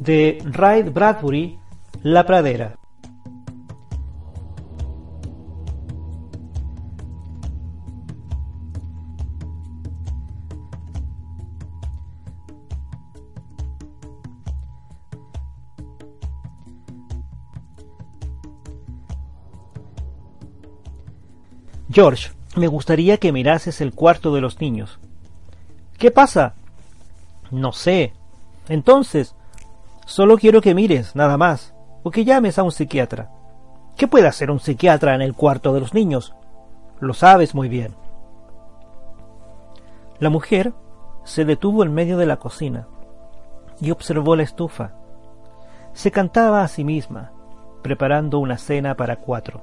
de Ray Bradbury, La Pradera. George, me gustaría que mirases el cuarto de los niños. ¿Qué pasa? No sé. Entonces, solo quiero que mires, nada más, o que llames a un psiquiatra. ¿Qué puede hacer un psiquiatra en el cuarto de los niños? Lo sabes muy bien. La mujer se detuvo en medio de la cocina y observó la estufa. Se cantaba a sí misma, preparando una cena para cuatro.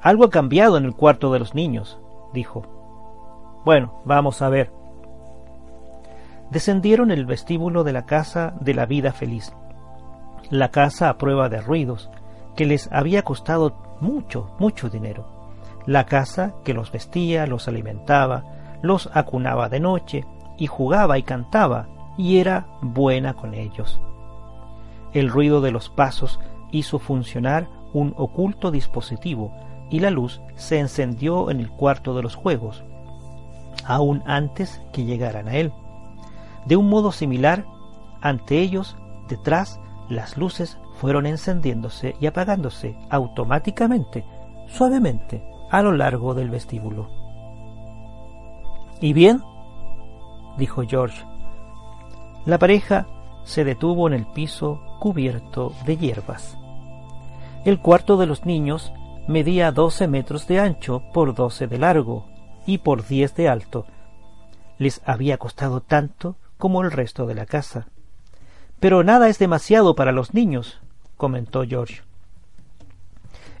Algo ha cambiado en el cuarto de los niños, dijo. Bueno, vamos a ver. Descendieron el vestíbulo de la casa de la vida feliz. La casa a prueba de ruidos, que les había costado mucho, mucho dinero. La casa que los vestía, los alimentaba, los acunaba de noche, y jugaba y cantaba, y era buena con ellos. El ruido de los pasos hizo funcionar un oculto dispositivo y la luz se encendió en el cuarto de los juegos, aún antes que llegaran a él. De un modo similar, ante ellos, detrás, las luces fueron encendiéndose y apagándose automáticamente, suavemente, a lo largo del vestíbulo. ¿Y bien? dijo George. La pareja se detuvo en el piso cubierto de hierbas. El cuarto de los niños medía 12 metros de ancho por 12 de largo y por 10 de alto. Les había costado tanto como el resto de la casa. Pero nada es demasiado para los niños, comentó George.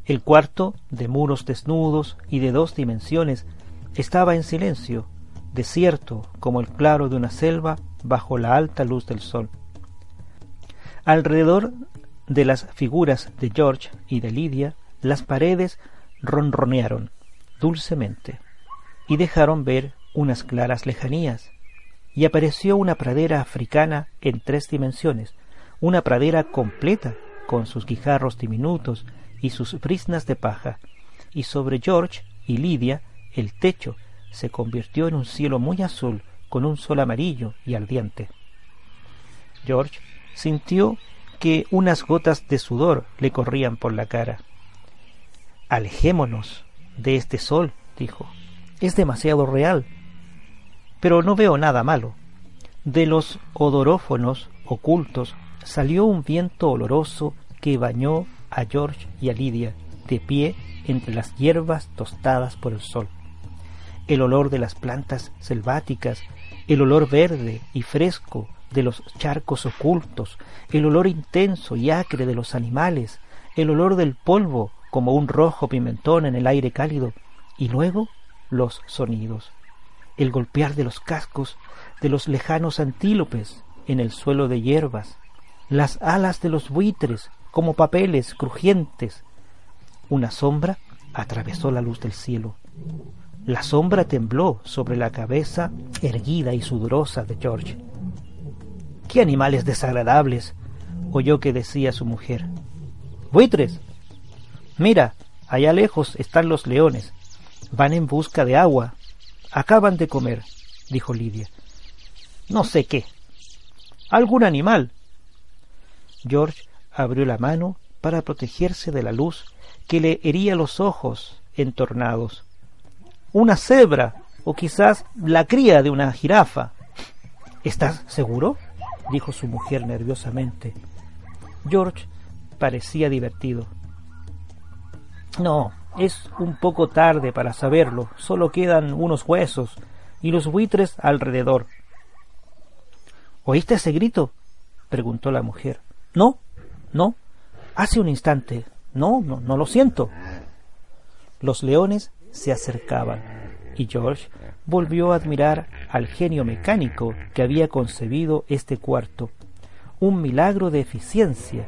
El cuarto, de muros desnudos y de dos dimensiones, estaba en silencio, desierto como el claro de una selva bajo la alta luz del sol. Alrededor de las figuras de George y de Lidia las paredes ronronearon dulcemente y dejaron ver unas claras lejanías, y apareció una pradera africana en tres dimensiones, una pradera completa, con sus guijarros diminutos y sus brisnas de paja, y sobre George y Lidia el techo se convirtió en un cielo muy azul con un sol amarillo y ardiente. George sintió que unas gotas de sudor le corrían por la cara. Alejémonos de este sol, dijo. Es demasiado real. Pero no veo nada malo. De los odorófonos ocultos salió un viento oloroso que bañó a George y a Lidia de pie entre las hierbas tostadas por el sol. El olor de las plantas selváticas, el olor verde y fresco de los charcos ocultos, el olor intenso y acre de los animales, el olor del polvo como un rojo pimentón en el aire cálido, y luego los sonidos, el golpear de los cascos de los lejanos antílopes en el suelo de hierbas, las alas de los buitres como papeles crujientes. Una sombra atravesó la luz del cielo. La sombra tembló sobre la cabeza erguida y sudorosa de George. ¡Qué animales desagradables! oyó que decía su mujer. Buitres, Mira, allá lejos están los leones. Van en busca de agua. Acaban de comer, dijo Lidia. No sé qué. Algún animal. George abrió la mano para protegerse de la luz que le hería los ojos entornados. Una cebra, o quizás la cría de una jirafa. ¿Estás seguro? dijo su mujer nerviosamente. George parecía divertido. No, es un poco tarde para saberlo. Solo quedan unos huesos y los buitres alrededor. ¿Oíste ese grito? preguntó la mujer. No, no. Hace un instante. No, no, no lo siento. Los leones se acercaban y George volvió a admirar al genio mecánico que había concebido este cuarto. Un milagro de eficiencia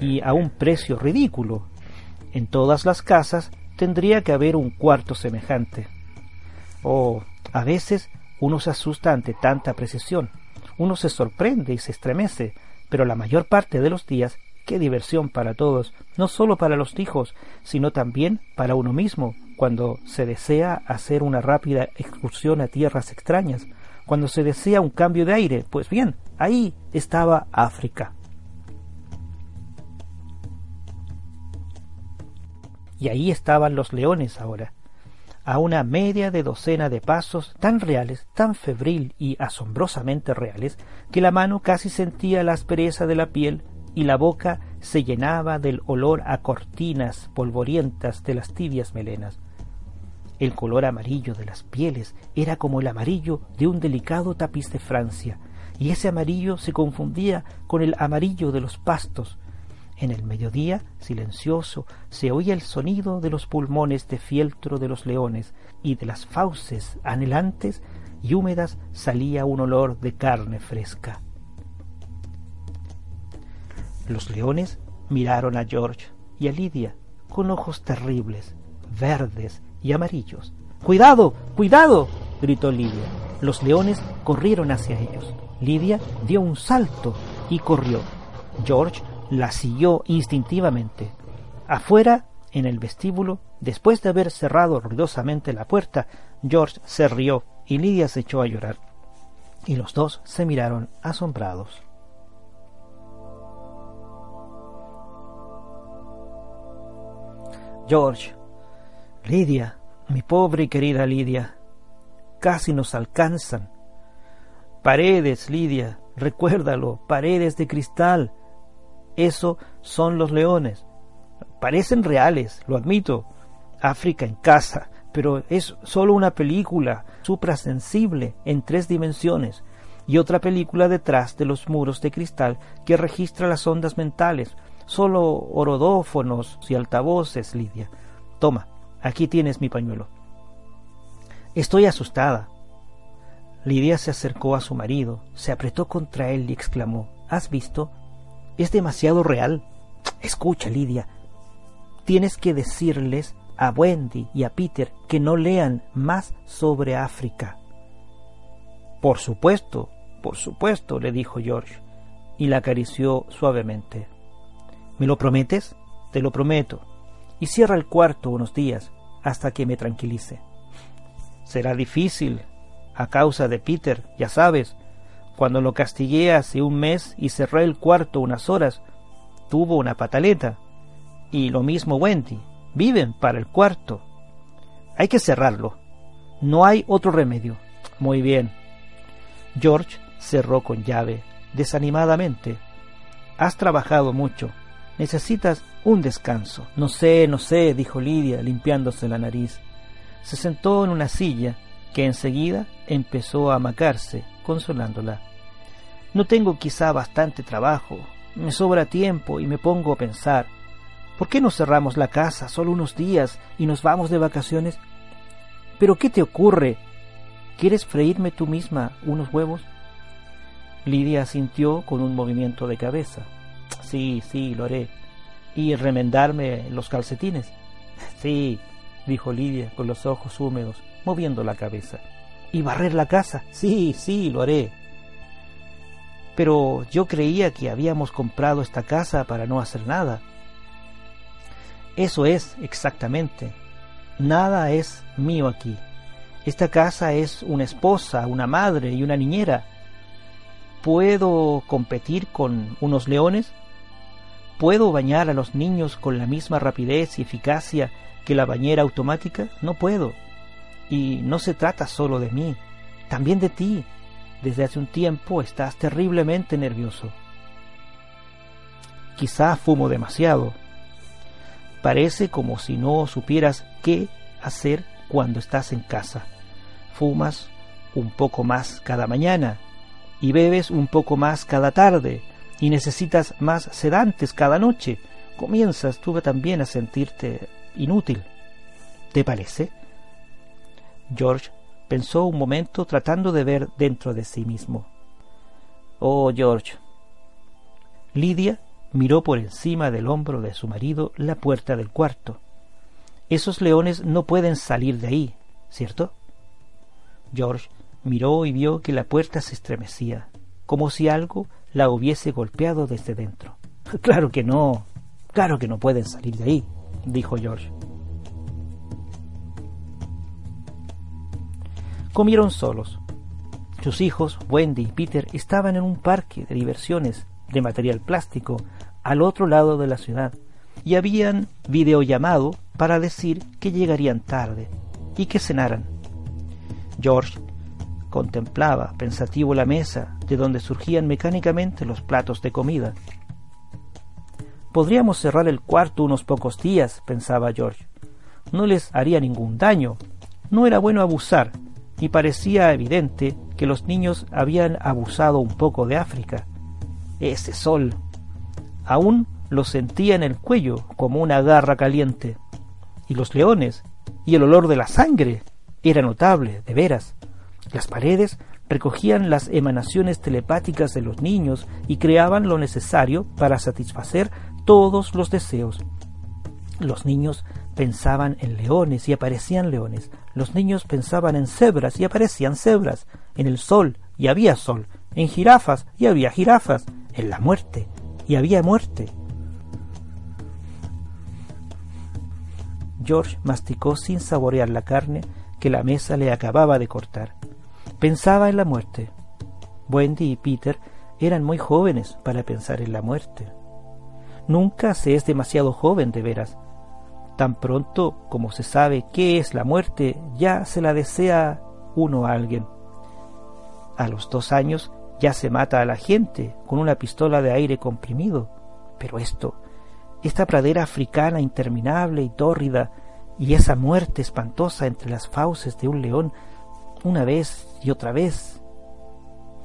y a un precio ridículo en todas las casas tendría que haber un cuarto semejante. Oh, a veces uno se asusta ante tanta precisión. Uno se sorprende y se estremece pero la mayor parte de los días qué diversión para todos, no solo para los hijos, sino también para uno mismo, cuando se desea hacer una rápida excursión a tierras extrañas, cuando se desea un cambio de aire. Pues bien, ahí estaba África. Y ahí estaban los leones ahora, a una media de docena de pasos tan reales, tan febril y asombrosamente reales, que la mano casi sentía la aspereza de la piel y la boca se llenaba del olor a cortinas polvorientas de las tibias melenas. El color amarillo de las pieles era como el amarillo de un delicado tapiz de Francia, y ese amarillo se confundía con el amarillo de los pastos. En el mediodía, silencioso, se oía el sonido de los pulmones de fieltro de los leones, y de las fauces anhelantes y húmedas salía un olor de carne fresca. Los leones miraron a George y a Lidia con ojos terribles, verdes y amarillos. ¡Cuidado! ¡Cuidado! gritó Lidia. Los leones corrieron hacia ellos. Lidia dio un salto y corrió. George la siguió instintivamente. Afuera, en el vestíbulo, después de haber cerrado ruidosamente la puerta, George se rió y Lidia se echó a llorar. Y los dos se miraron asombrados. George, Lidia, mi pobre y querida Lidia, casi nos alcanzan. Paredes, Lidia, recuérdalo, paredes de cristal. Eso son los leones. Parecen reales, lo admito. África en casa, pero es solo una película suprasensible en tres dimensiones y otra película detrás de los muros de cristal que registra las ondas mentales, solo orodófonos y altavoces, Lidia. Toma, aquí tienes mi pañuelo. Estoy asustada. Lidia se acercó a su marido, se apretó contra él y exclamó ¿Has visto? Es demasiado real. Escucha, Lidia. Tienes que decirles a Wendy y a Peter que no lean más sobre África. Por supuesto, por supuesto, le dijo George, y la acarició suavemente. ¿Me lo prometes? Te lo prometo. Y cierra el cuarto unos días hasta que me tranquilice. Será difícil, a causa de Peter, ya sabes. Cuando lo castigué hace un mes y cerré el cuarto unas horas, tuvo una pataleta. Y lo mismo Wendy. Viven para el cuarto. Hay que cerrarlo. No hay otro remedio. Muy bien. George cerró con llave, desanimadamente. Has trabajado mucho. Necesitas un descanso. No sé, no sé, dijo Lidia, limpiándose la nariz. Se sentó en una silla, que enseguida empezó a amacarse, consolándola. No tengo quizá bastante trabajo, me sobra tiempo y me pongo a pensar, ¿por qué no cerramos la casa solo unos días y nos vamos de vacaciones? ¿Pero qué te ocurre? ¿Quieres freírme tú misma unos huevos? Lidia sintió con un movimiento de cabeza. Sí, sí, lo haré. ¿Y remendarme los calcetines? Sí, dijo Lidia con los ojos húmedos, moviendo la cabeza. ¿Y barrer la casa? Sí, sí, lo haré. Pero yo creía que habíamos comprado esta casa para no hacer nada. Eso es, exactamente. Nada es mío aquí. Esta casa es una esposa, una madre y una niñera. ¿Puedo competir con unos leones? ¿Puedo bañar a los niños con la misma rapidez y eficacia que la bañera automática? No puedo. Y no se trata solo de mí, también de ti. Desde hace un tiempo estás terriblemente nervioso. Quizá fumo demasiado. Parece como si no supieras qué hacer cuando estás en casa. Fumas un poco más cada mañana y bebes un poco más cada tarde y necesitas más sedantes cada noche, comienzas tú también a sentirte inútil. ¿Te parece? George pensó un momento tratando de ver dentro de sí mismo. Oh, George. Lidia miró por encima del hombro de su marido la puerta del cuarto. Esos leones no pueden salir de ahí, ¿cierto? George miró y vio que la puerta se estremecía. como si algo la hubiese golpeado desde dentro. Claro que no, claro que no pueden salir de ahí, dijo George. Comieron solos. Sus hijos, Wendy y Peter, estaban en un parque de diversiones de material plástico al otro lado de la ciudad y habían videollamado para decir que llegarían tarde y que cenaran. George contemplaba pensativo la mesa de donde surgían mecánicamente los platos de comida. Podríamos cerrar el cuarto unos pocos días, pensaba George. No les haría ningún daño. No era bueno abusar, y parecía evidente que los niños habían abusado un poco de África. Ese sol. Aún lo sentía en el cuello como una garra caliente. Y los leones, y el olor de la sangre, era notable, de veras. Las paredes recogían las emanaciones telepáticas de los niños y creaban lo necesario para satisfacer todos los deseos. Los niños pensaban en leones y aparecían leones. Los niños pensaban en cebras y aparecían cebras. En el sol y había sol. En jirafas y había jirafas. En la muerte y había muerte. George masticó sin saborear la carne que la mesa le acababa de cortar. Pensaba en la muerte. Wendy y Peter eran muy jóvenes para pensar en la muerte. Nunca se es demasiado joven de veras Tan pronto como se sabe qué es la muerte, ya se la desea uno a alguien. A los dos años ya se mata a la gente con una pistola de aire comprimido. Pero esto, esta pradera africana interminable y tórrida, y esa muerte espantosa entre las fauces de un león, una vez y otra vez.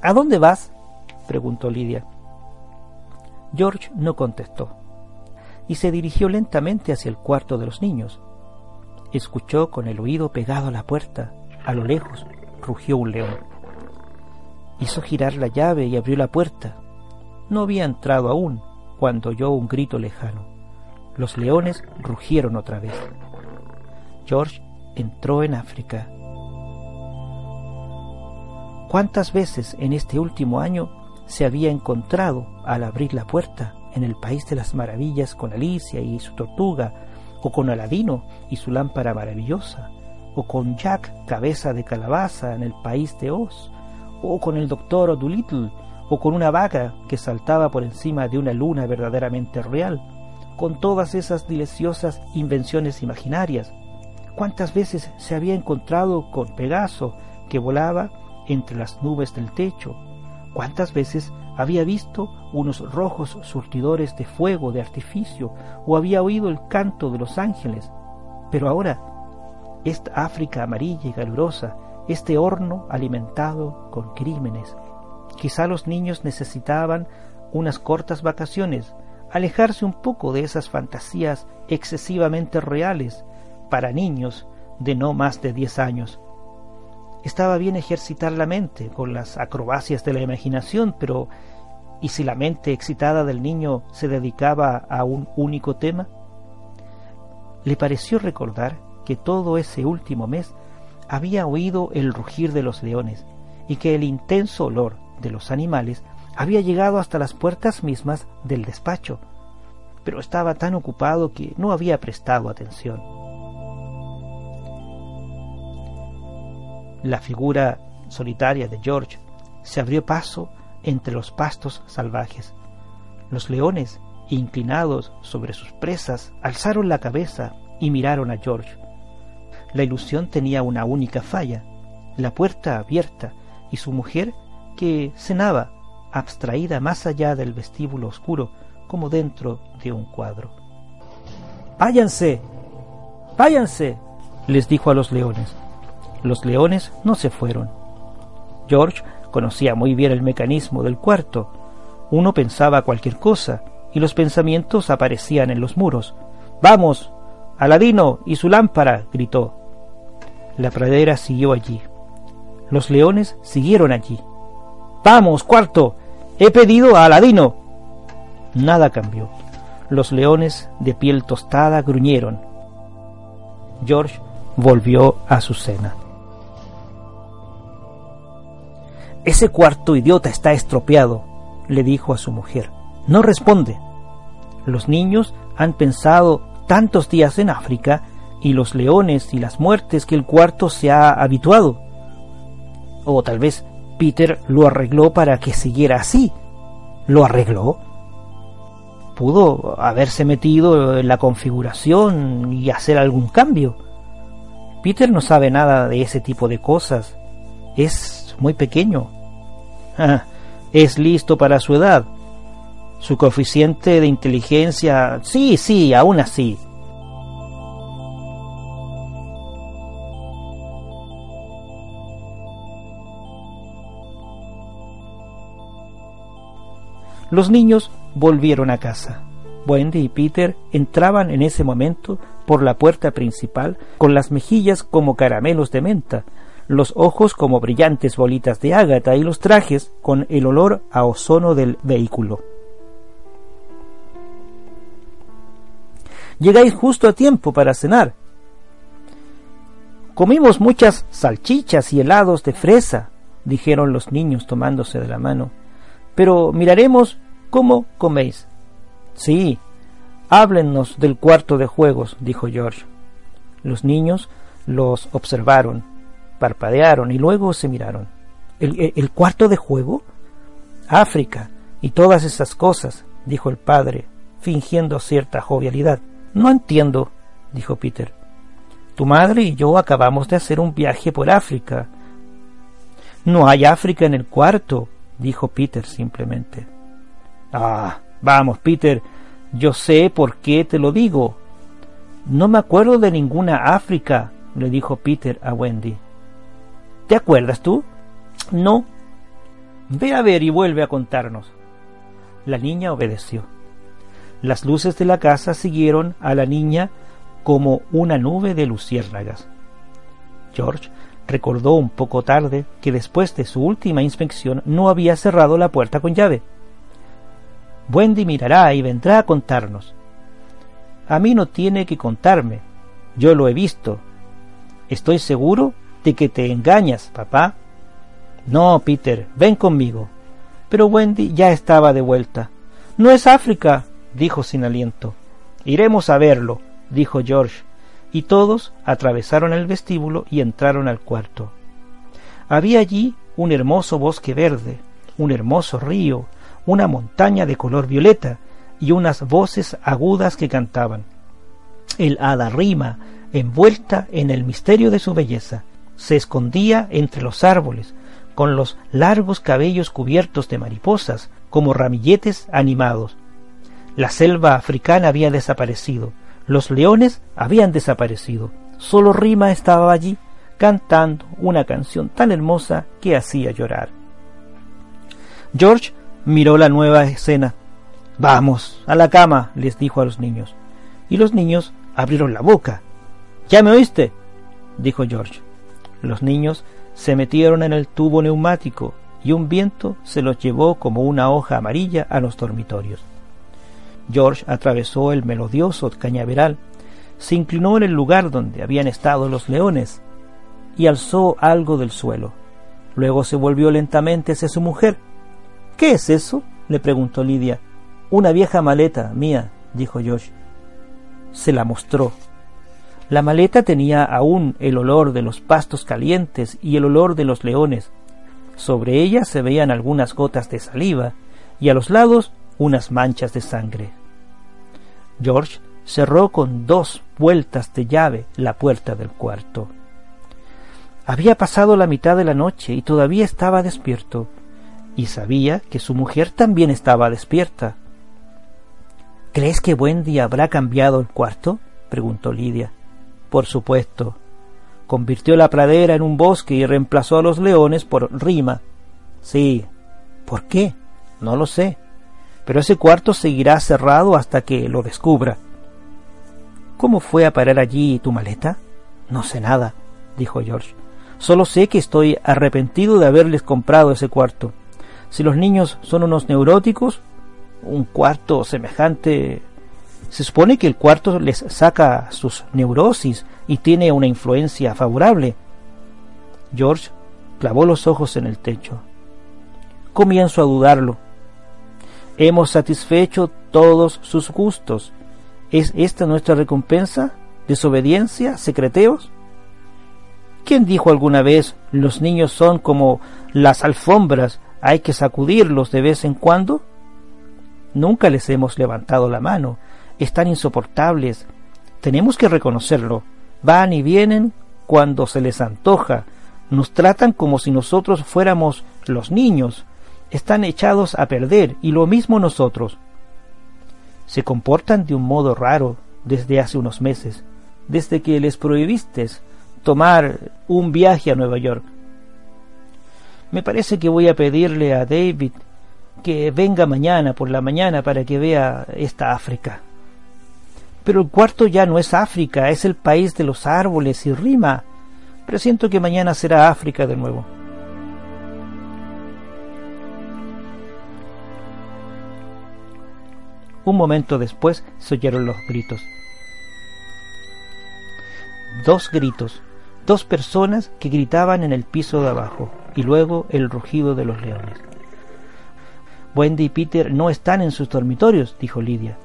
¿A dónde vas? preguntó Lidia. George no contestó y se dirigió lentamente hacia el cuarto de los niños. Escuchó con el oído pegado a la puerta. A lo lejos rugió un león. Hizo girar la llave y abrió la puerta. No había entrado aún cuando oyó un grito lejano. Los leones rugieron otra vez. George entró en África. ¿Cuántas veces en este último año se había encontrado al abrir la puerta en el País de las Maravillas con Alicia y su tortuga, o con Aladino y su lámpara maravillosa, o con Jack, cabeza de calabaza en el País de Oz, o con el doctor Doolittle, o con una vaca que saltaba por encima de una luna verdaderamente real, con todas esas deliciosas invenciones imaginarias. ¿Cuántas veces se había encontrado con Pegaso, que volaba entre las nubes del techo? ¿Cuántas veces había visto unos rojos surtidores de fuego de artificio o había oído el canto de los ángeles. Pero ahora, esta África amarilla y calurosa, este horno alimentado con crímenes. Quizá los niños necesitaban unas cortas vacaciones, alejarse un poco de esas fantasías excesivamente reales para niños de no más de diez años. Estaba bien ejercitar la mente con las acrobacias de la imaginación, pero ¿y si la mente excitada del niño se dedicaba a un único tema? Le pareció recordar que todo ese último mes había oído el rugir de los leones y que el intenso olor de los animales había llegado hasta las puertas mismas del despacho, pero estaba tan ocupado que no había prestado atención. La figura solitaria de George se abrió paso entre los pastos salvajes. Los leones, inclinados sobre sus presas, alzaron la cabeza y miraron a George. La ilusión tenía una única falla, la puerta abierta y su mujer que cenaba, abstraída más allá del vestíbulo oscuro, como dentro de un cuadro. Váyanse, váyanse, les dijo a los leones. Los leones no se fueron. George conocía muy bien el mecanismo del cuarto. Uno pensaba cualquier cosa y los pensamientos aparecían en los muros. ¡Vamos! Aladino y su lámpara. gritó. La pradera siguió allí. Los leones siguieron allí. ¡Vamos, cuarto! He pedido a Aladino. Nada cambió. Los leones de piel tostada gruñeron. George volvió a su cena. Ese cuarto idiota está estropeado, le dijo a su mujer. No responde. Los niños han pensado tantos días en África y los leones y las muertes que el cuarto se ha habituado. O tal vez Peter lo arregló para que siguiera así. ¿Lo arregló? Pudo haberse metido en la configuración y hacer algún cambio. Peter no sabe nada de ese tipo de cosas. Es muy pequeño. Ah, es listo para su edad. Su coeficiente de inteligencia... Sí, sí, aún así. Los niños volvieron a casa. Wendy y Peter entraban en ese momento por la puerta principal con las mejillas como caramelos de menta, los ojos como brillantes bolitas de ágata y los trajes con el olor a ozono del vehículo. Llegáis justo a tiempo para cenar. Comimos muchas salchichas y helados de fresa, dijeron los niños tomándose de la mano. Pero miraremos cómo coméis. Sí, háblennos del cuarto de juegos, dijo George. Los niños los observaron, parpadearon y luego se miraron. ¿El, cuarto de juego? África y todas esas cosas, dijo el padre, fingiendo cierta jovialidad. No entiendo, dijo Peter. Tu madre y yo acabamos de hacer un viaje por África. No hay África en el cuarto, dijo Peter simplemente. Ah, vamos, Peter, yo sé por qué te lo digo. No me acuerdo de ninguna África, le dijo Peter a Wendy. ¿Te acuerdas tú? No. Ve a ver y vuelve a contarnos. La niña obedeció. Las luces de la casa siguieron a la niña como una nube de luciérnagas. George recordó un poco tarde que después de su última inspección no había cerrado la puerta con llave. Wendy mirará y vendrá a contarnos. A mí no tiene que contarme. Yo lo he visto. Estoy seguro de que te engañas, papá. No, Peter, ven conmigo. Pero Wendy ya estaba de vuelta. No es África, dijo sin aliento. Iremos a verlo, dijo George, y todos atravesaron el vestíbulo y entraron al cuarto. Había allí un hermoso bosque verde, un hermoso río, una montaña de color violeta y unas voces agudas que cantaban. El hada rima, envuelta en el misterio de su belleza, se escondía entre los árboles, con los largos cabellos cubiertos de mariposas, como ramilletes animados. La selva africana había desaparecido, los leones habían desaparecido, solo Rima estaba allí, cantando una canción tan hermosa que hacía llorar. George miró la nueva escena. Vamos, a la cama, les dijo a los niños. Y los niños abrieron la boca. ¿Ya me oíste? dijo George. Los niños se metieron en el tubo neumático y un viento se los llevó como una hoja amarilla a los dormitorios. George atravesó el melodioso cañaveral, se inclinó en el lugar donde habían estado los leones y alzó algo del suelo. Luego se volvió lentamente hacia su mujer ¿Qué es eso? le preguntó Lidia. Una vieja maleta mía, dijo Josh. Se la mostró. La maleta tenía aún el olor de los pastos calientes y el olor de los leones. Sobre ella se veían algunas gotas de saliva y a los lados unas manchas de sangre. George cerró con dos vueltas de llave la puerta del cuarto. Había pasado la mitad de la noche y todavía estaba despierto y sabía que su mujer también estaba despierta. ¿Crees que Wendy habrá cambiado el cuarto? preguntó Lidia. Por supuesto. Convirtió la pradera en un bosque y reemplazó a los leones por rima. Sí. ¿Por qué? No lo sé. Pero ese cuarto seguirá cerrado hasta que lo descubra. ¿Cómo fue a parar allí tu maleta? No sé nada, dijo George. Solo sé que estoy arrepentido de haberles comprado ese cuarto. Si los niños son unos neuróticos, un cuarto semejante... Se supone que el cuarto les saca sus neurosis y tiene una influencia favorable. George clavó los ojos en el techo. Comienzo a dudarlo. Hemos satisfecho todos sus gustos. ¿Es esta nuestra recompensa? ¿Desobediencia? ¿Secreteos? ¿Quién dijo alguna vez los niños son como las alfombras, hay que sacudirlos de vez en cuando? Nunca les hemos levantado la mano, están insoportables. Tenemos que reconocerlo. Van y vienen cuando se les antoja. Nos tratan como si nosotros fuéramos los niños. Están echados a perder, y lo mismo nosotros. Se comportan de un modo raro desde hace unos meses, desde que les prohibiste tomar un viaje a Nueva York. Me parece que voy a pedirle a David que venga mañana por la mañana para que vea esta África. Pero el cuarto ya no es África, es el país de los árboles y rima. Presiento que mañana será África de nuevo. Un momento después se oyeron los gritos. Dos gritos, dos personas que gritaban en el piso de abajo, y luego el rugido de los leones. Wendy y Peter no están en sus dormitorios, dijo Lidia.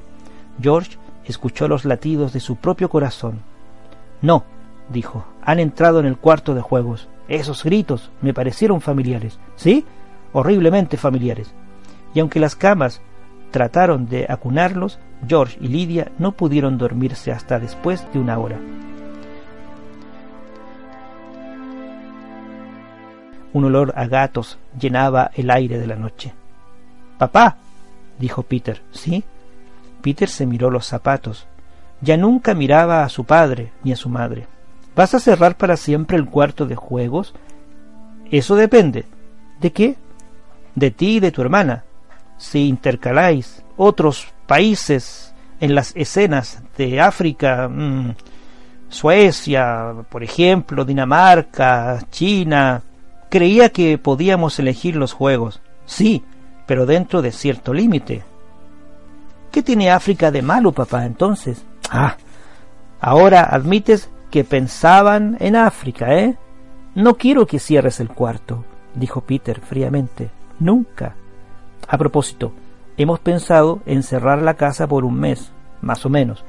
George escuchó los latidos de su propio corazón. No, dijo, han entrado en el cuarto de juegos. Esos gritos me parecieron familiares. ¿Sí? Horriblemente familiares. Y aunque las camas trataron de acunarlos, George y Lidia no pudieron dormirse hasta después de una hora. Un olor a gatos llenaba el aire de la noche. Papá, dijo Peter. ¿Sí? Peter se miró los zapatos. Ya nunca miraba a su padre ni a su madre. ¿Vas a cerrar para siempre el cuarto de juegos? Eso depende. ¿De qué? De ti y de tu hermana. Si intercaláis otros países en las escenas de África, mm, Suecia, por ejemplo, Dinamarca, China, creía que podíamos elegir los juegos. Sí, pero dentro de cierto límite. ¿Qué tiene África de malo, papá, entonces? Ah, ahora admites que pensaban en África, ¿eh? No quiero que cierres el cuarto, dijo Peter fríamente. Nunca. A propósito, hemos pensado en cerrar la casa por un mes, más o menos,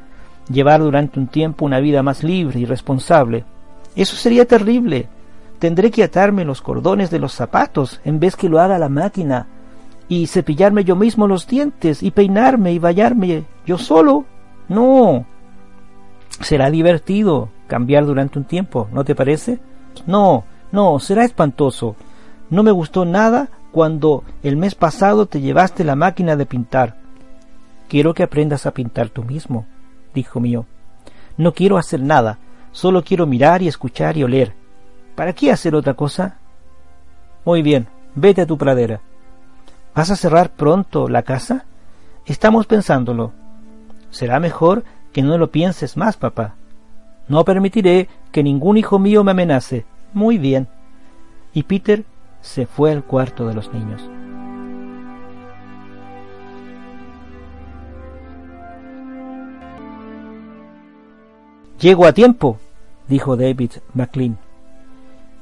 llevar durante un tiempo una vida más libre y responsable. Eso sería terrible. Tendré que atarme los cordones de los zapatos en vez que lo haga la máquina y cepillarme yo mismo los dientes y peinarme y bañarme yo solo. No. Será divertido cambiar durante un tiempo, ¿no te parece? No, no, será espantoso. No me gustó nada cuando el mes pasado te llevaste la máquina de pintar. Quiero que aprendas a pintar tú mismo, dijo mío. No quiero hacer nada, solo quiero mirar y escuchar y oler. ¿Para qué hacer otra cosa? Muy bien, vete a tu pradera. ¿Vas a cerrar pronto la casa? Estamos pensándolo. Será mejor que no lo pienses más, papá. No permitiré que ningún hijo mío me amenace. Muy bien. Y Peter se fue al cuarto de los niños. Llego a tiempo, dijo David McLean.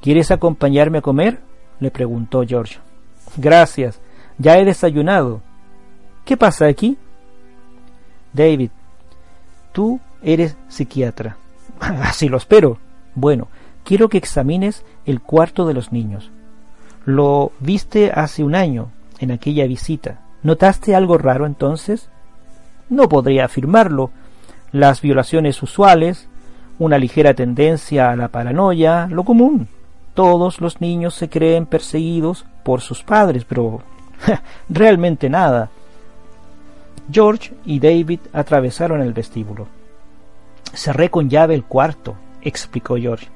¿Quieres acompañarme a comer? le preguntó George. Gracias, ya he desayunado. ¿Qué pasa aquí? David, tú eres psiquiatra. Así lo espero. Bueno, quiero que examines el cuarto de los niños. Lo viste hace un año, en aquella visita. ¿Notaste algo raro entonces? No podría afirmarlo. Las violaciones usuales, una ligera tendencia a la paranoia, lo común. Todos los niños se creen perseguidos por sus padres, pero Realmente nada. George y David atravesaron el vestíbulo. Cerré con llave el cuarto, explicó George,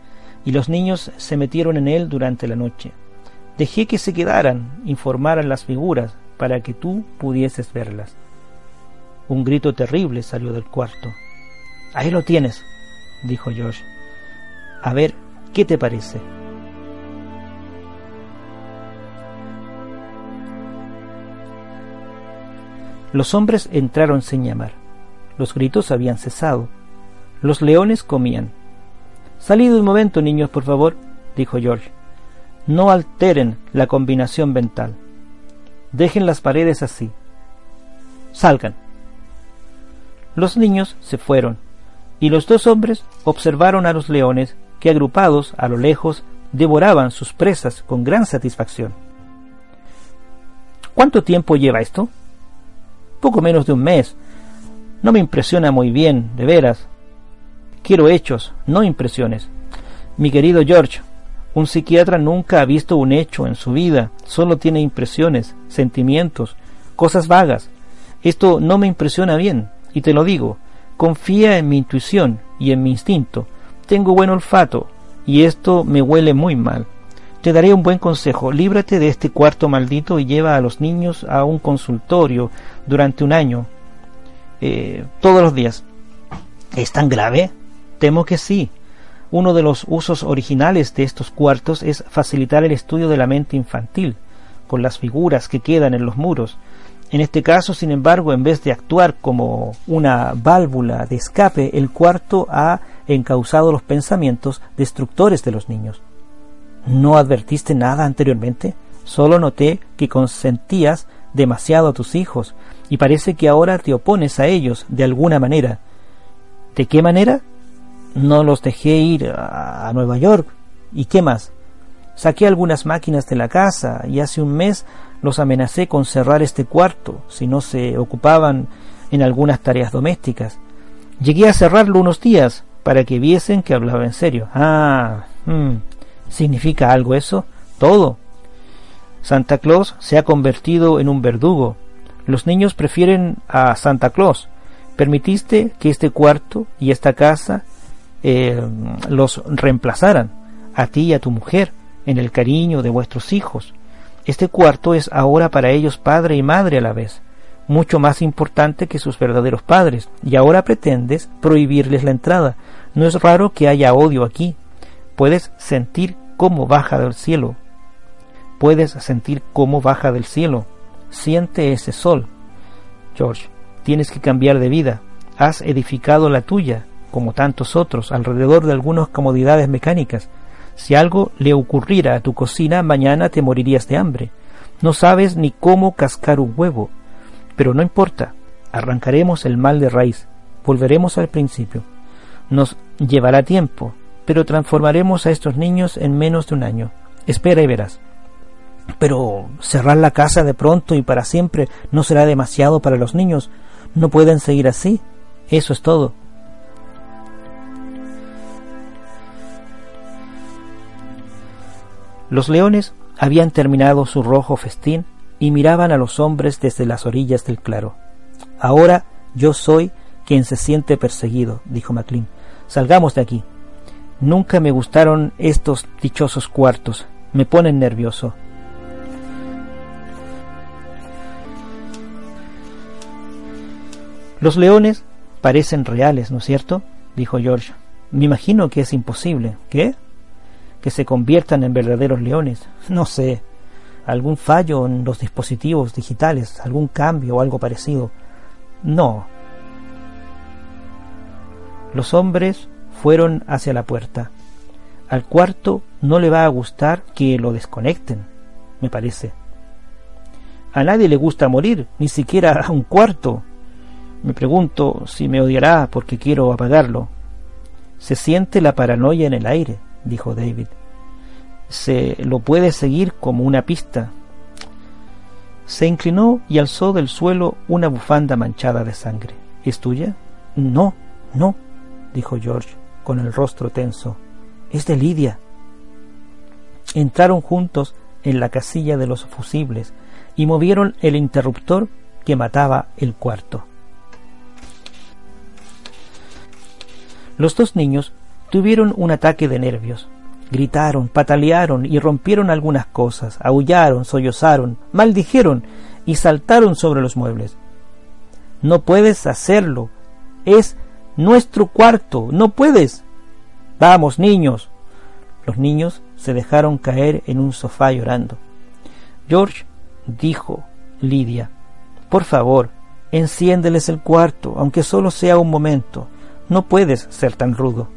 y los niños se metieron en él durante la noche. Dejé que se quedaran, informaran las figuras, para que tú pudieses verlas. Un grito terrible salió del cuarto. Ahí lo tienes, dijo George. A ver, ¿qué te parece? Los hombres entraron sin llamar. Los gritos habían cesado. Los leones comían. Salid un momento, niños, por favor, dijo George. No alteren la combinación mental. Dejen las paredes así. Salgan. Los niños se fueron, y los dos hombres observaron a los leones que agrupados a lo lejos devoraban sus presas con gran satisfacción. ¿Cuánto tiempo lleva esto? Poco menos de un mes. No me impresiona muy bien, de veras. Quiero hechos, no impresiones. Mi querido George, un psiquiatra nunca ha visto un hecho en su vida, solo tiene impresiones, sentimientos, cosas vagas. Esto no me impresiona bien, y te lo digo, confía en mi intuición y en mi instinto. Tengo buen olfato, y esto me huele muy mal. Te daré un buen consejo, líbrate de este cuarto maldito y lleva a los niños a un consultorio durante un año, eh, todos los días. ¿Es tan grave? Temo que sí. Uno de los usos originales de estos cuartos es facilitar el estudio de la mente infantil, con las figuras que quedan en los muros. En este caso, sin embargo, en vez de actuar como una válvula de escape, el cuarto ha encausado los pensamientos destructores de los niños. ¿No advertiste nada anteriormente? Solo noté que consentías demasiado a tus hijos, y parece que ahora te opones a ellos de alguna manera. ¿De qué manera? No los dejé ir a Nueva York. ¿Y qué más? Saqué algunas máquinas de la casa y hace un mes los amenacé con cerrar este cuarto si no se ocupaban en algunas tareas domésticas. Llegué a cerrarlo unos días para que viesen que hablaba en serio. Ah, hmm, ¿significa algo eso? Todo. Santa Claus se ha convertido en un verdugo. Los niños prefieren a Santa Claus. Permitiste que este cuarto y esta casa eh, los reemplazaran, a ti y a tu mujer, en el cariño de vuestros hijos. Este cuarto es ahora para ellos padre y madre a la vez, mucho más importante que sus verdaderos padres, y ahora pretendes prohibirles la entrada. No es raro que haya odio aquí. Puedes sentir cómo baja del cielo. Puedes sentir cómo baja del cielo. Siente ese sol. George, tienes que cambiar de vida. Has edificado la tuya como tantos otros, alrededor de algunas comodidades mecánicas. Si algo le ocurriera a tu cocina, mañana te morirías de hambre. No sabes ni cómo cascar un huevo. Pero no importa, arrancaremos el mal de raíz, volveremos al principio. Nos llevará tiempo, pero transformaremos a estos niños en menos de un año. Espera y verás. Pero cerrar la casa de pronto y para siempre no será demasiado para los niños. No pueden seguir así. Eso es todo. Los leones habían terminado su rojo festín y miraban a los hombres desde las orillas del claro. Ahora yo soy quien se siente perseguido, dijo Maclean. Salgamos de aquí. Nunca me gustaron estos dichosos cuartos. Me ponen nervioso. Los leones parecen reales, ¿no es cierto? dijo George. Me imagino que es imposible. ¿Qué? que se conviertan en verdaderos leones. No sé, algún fallo en los dispositivos digitales, algún cambio o algo parecido. No. Los hombres fueron hacia la puerta. Al cuarto no le va a gustar que lo desconecten, me parece. A nadie le gusta morir, ni siquiera a un cuarto. Me pregunto si me odiará porque quiero apagarlo. Se siente la paranoia en el aire dijo David. Se lo puede seguir como una pista. Se inclinó y alzó del suelo una bufanda manchada de sangre. ¿Es tuya? No, no, dijo George, con el rostro tenso. Es de Lidia. Entraron juntos en la casilla de los fusibles y movieron el interruptor que mataba el cuarto. Los dos niños tuvieron un ataque de nervios. Gritaron, patalearon y rompieron algunas cosas, aullaron, sollozaron, maldijeron y saltaron sobre los muebles. No puedes hacerlo. Es nuestro cuarto. No puedes. Vamos, niños. Los niños se dejaron caer en un sofá llorando. George dijo, Lidia, por favor, enciéndeles el cuarto, aunque solo sea un momento. No puedes ser tan rudo.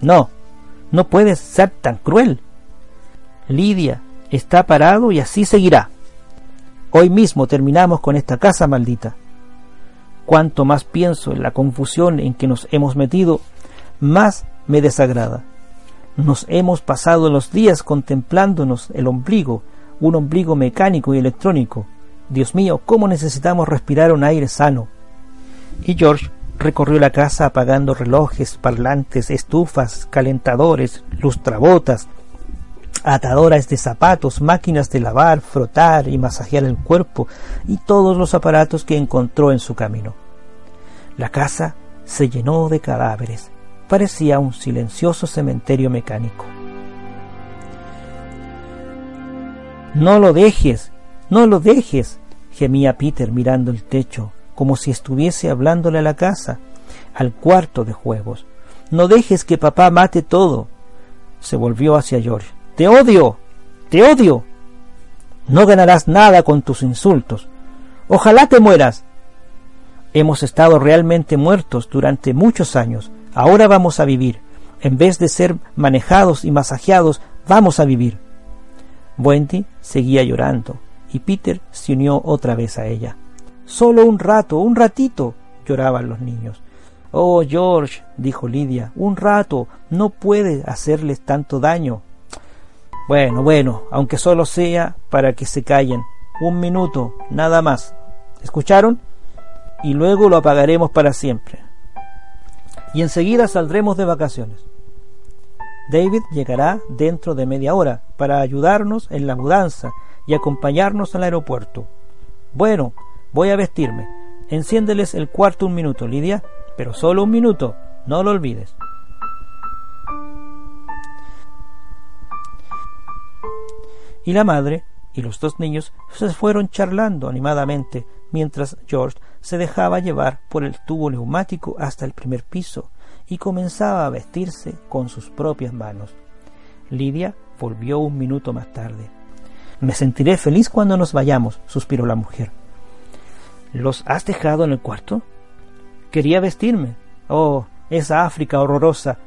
No, no puedes ser tan cruel. Lidia está parado y así seguirá. Hoy mismo terminamos con esta casa maldita. Cuanto más pienso en la confusión en que nos hemos metido, más me desagrada. Nos hemos pasado los días contemplándonos el ombligo, un ombligo mecánico y electrónico. Dios mío, cómo necesitamos respirar un aire sano. Y George recorrió la casa apagando relojes, parlantes, estufas, calentadores, lustrabotas, atadoras de zapatos, máquinas de lavar, frotar y masajear el cuerpo y todos los aparatos que encontró en su camino. La casa se llenó de cadáveres. Parecía un silencioso cementerio mecánico. No lo dejes, no lo dejes, gemía Peter mirando el techo, como si estuviese hablándole a la casa, al cuarto de juegos. No dejes que papá mate todo. Se volvió hacia George. Te odio. Te odio. No ganarás nada con tus insultos. Ojalá te mueras. Hemos estado realmente muertos durante muchos años. Ahora vamos a vivir. En vez de ser manejados y masajeados, vamos a vivir. Wendy seguía llorando y Peter se unió otra vez a ella. Solo un rato, un ratito, lloraban los niños. Oh, George, dijo Lidia, un rato, no puede hacerles tanto daño. Bueno, bueno, aunque solo sea para que se callen. Un minuto, nada más. ¿Escucharon? Y luego lo apagaremos para siempre. Y enseguida saldremos de vacaciones. David llegará dentro de media hora para ayudarnos en la mudanza y acompañarnos al aeropuerto. Bueno, voy a vestirme. Enciéndeles el cuarto un minuto, Lidia, pero solo un minuto, no lo olvides. y la madre y los dos niños se fueron charlando animadamente mientras George se dejaba llevar por el tubo neumático hasta el primer piso y comenzaba a vestirse con sus propias manos. Lidia volvió un minuto más tarde. Me sentiré feliz cuando nos vayamos, suspiró la mujer. ¿Los has dejado en el cuarto? Quería vestirme. Oh, esa África horrorosa.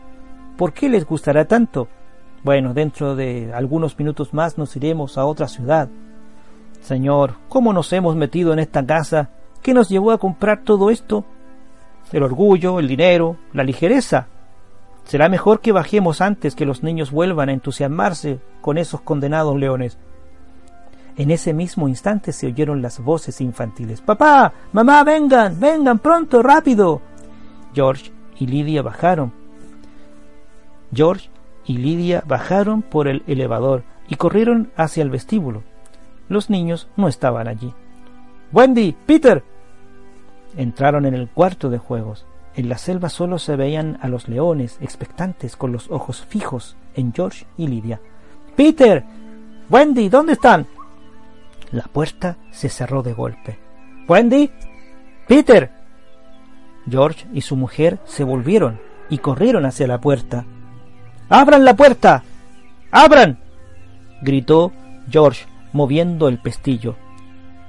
¿Por qué les gustará tanto? Bueno, dentro de algunos minutos más nos iremos a otra ciudad. Señor, ¿cómo nos hemos metido en esta casa? ¿Qué nos llevó a comprar todo esto? El orgullo, el dinero, la ligereza. Será mejor que bajemos antes que los niños vuelvan a entusiasmarse con esos condenados leones. En ese mismo instante se oyeron las voces infantiles. Papá, mamá, vengan, vengan pronto, rápido. George y Lydia bajaron. George y Lidia bajaron por el elevador y corrieron hacia el vestíbulo. Los niños no estaban allí. Wendy, Peter. Entraron en el cuarto de juegos. En la selva solo se veían a los leones expectantes con los ojos fijos en George y Lidia. Peter. Wendy, ¿dónde están? La puerta se cerró de golpe. Wendy. Peter. George y su mujer se volvieron y corrieron hacia la puerta. ¡Abran la puerta! ¡Abran! gritó George, moviendo el pestillo.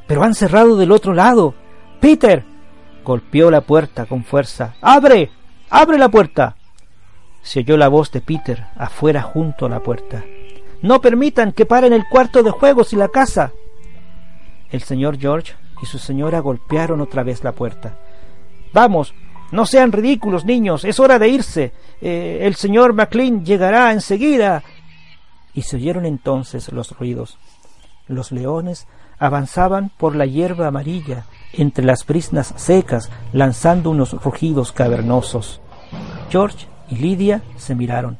Pero han cerrado del otro lado. Peter. golpeó la puerta con fuerza. ¡Abre! ¡Abre la puerta! Se oyó la voz de Peter afuera junto a la puerta. No permitan que paren el cuarto de juegos y la casa. El señor George y su señora golpearon otra vez la puerta. Vamos, no sean ridículos, niños, es hora de irse. Eh, el señor Maclean llegará enseguida. Y se oyeron entonces los ruidos. Los leones avanzaban por la hierba amarilla, entre las brisnas secas, lanzando unos rugidos cavernosos. George y Lidia se miraron.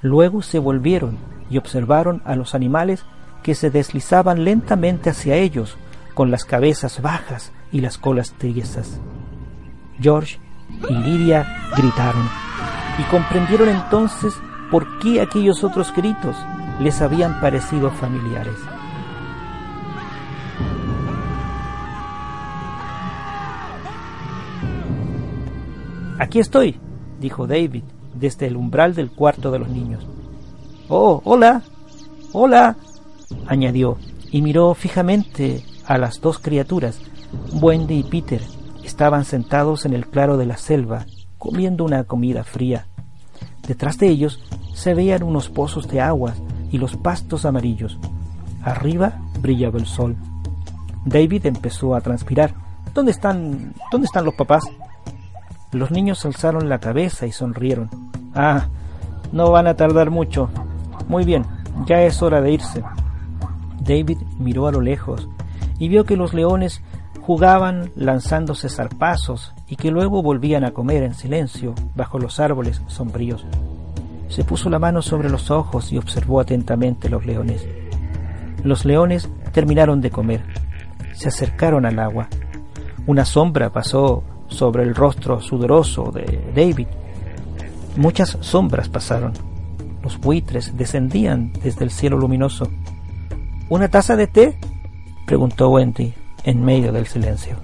Luego se volvieron y observaron a los animales que se deslizaban lentamente hacia ellos, con las cabezas bajas y las colas tiesas. George y Lidia gritaron y comprendieron entonces por qué aquellos otros gritos les habían parecido familiares. Aquí estoy, dijo David desde el umbral del cuarto de los niños. Oh, hola, hola, añadió, y miró fijamente a las dos criaturas, Wendy y Peter, estaban sentados en el claro de la selva, comiendo una comida fría. Detrás de ellos se veían unos pozos de agua y los pastos amarillos. Arriba brillaba el sol. David empezó a transpirar. ¿Dónde están, dónde están los papás? Los niños alzaron la cabeza y sonrieron. Ah, no van a tardar mucho. Muy bien, ya es hora de irse. David miró a lo lejos y vio que los leones jugaban lanzándose zarpazos y que luego volvían a comer en silencio bajo los árboles sombríos. Se puso la mano sobre los ojos y observó atentamente los leones. Los leones terminaron de comer. Se acercaron al agua. Una sombra pasó sobre el rostro sudoroso de David. Muchas sombras pasaron. Los buitres descendían desde el cielo luminoso. ¿Una taza de té? preguntó Wendy en medio del silencio.